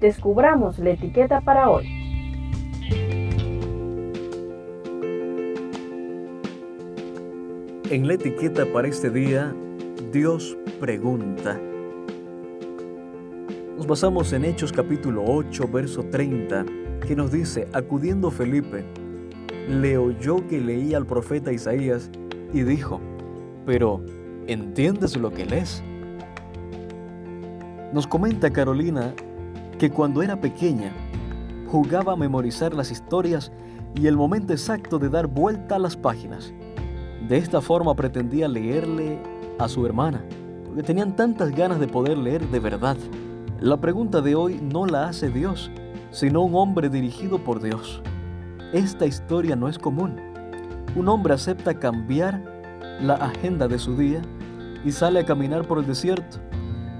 descubramos la etiqueta para hoy. En la etiqueta para este día, Dios pregunta. Nos basamos en Hechos capítulo 8, verso 30, que nos dice, acudiendo Felipe, le oyó que leía al profeta Isaías y dijo, pero ¿entiendes lo que lees? Nos comenta Carolina que cuando era pequeña jugaba a memorizar las historias y el momento exacto de dar vuelta a las páginas. De esta forma pretendía leerle a su hermana, porque tenían tantas ganas de poder leer de verdad. La pregunta de hoy no la hace Dios, sino un hombre dirigido por Dios. Esta historia no es común. Un hombre acepta cambiar la agenda de su día y sale a caminar por el desierto.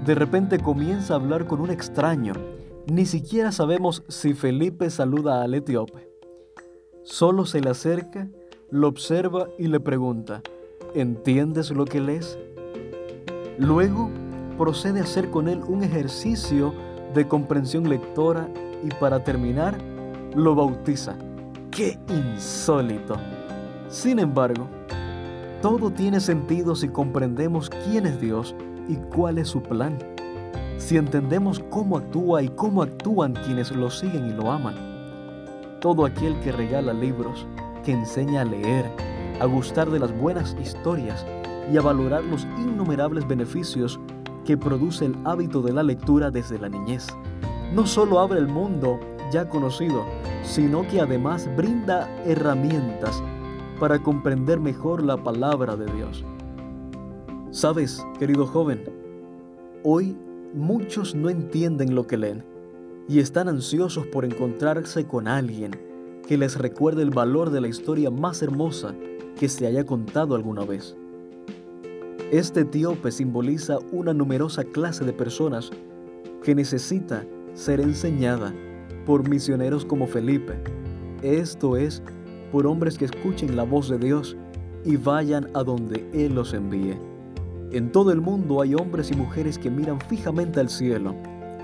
De repente comienza a hablar con un extraño. Ni siquiera sabemos si Felipe saluda al etíope. Solo se le acerca, lo observa y le pregunta, ¿entiendes lo que lees? Luego procede a hacer con él un ejercicio de comprensión lectora y para terminar lo bautiza. ¡Qué insólito! Sin embargo, todo tiene sentido si comprendemos quién es Dios y cuál es su plan. Si entendemos cómo actúa y cómo actúan quienes lo siguen y lo aman. Todo aquel que regala libros, que enseña a leer, a gustar de las buenas historias y a valorar los innumerables beneficios que produce el hábito de la lectura desde la niñez. No solo abre el mundo ya conocido, sino que además brinda herramientas para comprender mejor la palabra de Dios. Sabes, querido joven, hoy muchos no entienden lo que leen y están ansiosos por encontrarse con alguien que les recuerde el valor de la historia más hermosa que se haya contado alguna vez. Este etíope simboliza una numerosa clase de personas que necesita ser enseñada por misioneros como Felipe. Esto es por hombres que escuchen la voz de Dios y vayan a donde Él los envíe. En todo el mundo hay hombres y mujeres que miran fijamente al cielo.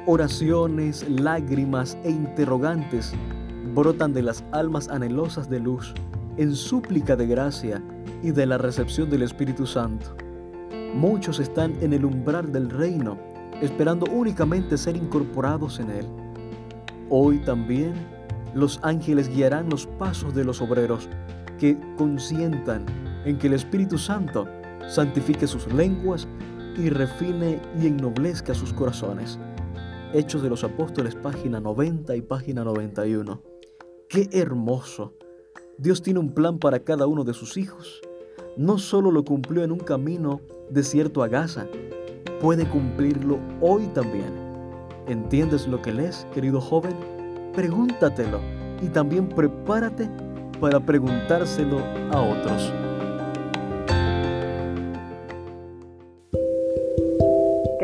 Oraciones, lágrimas e interrogantes brotan de las almas anhelosas de luz en súplica de gracia y de la recepción del Espíritu Santo. Muchos están en el umbral del reino, esperando únicamente ser incorporados en él. Hoy también los ángeles guiarán los pasos de los obreros que consientan en que el Espíritu Santo santifique sus lenguas y refine y ennoblezca sus corazones. Hechos de los Apóstoles, página 90 y página 91. ¡Qué hermoso! Dios tiene un plan para cada uno de sus hijos. No solo lo cumplió en un camino desierto a Gaza, puede cumplirlo hoy también. ¿Entiendes lo que lees, querido joven? Pregúntatelo y también prepárate para preguntárselo a otros.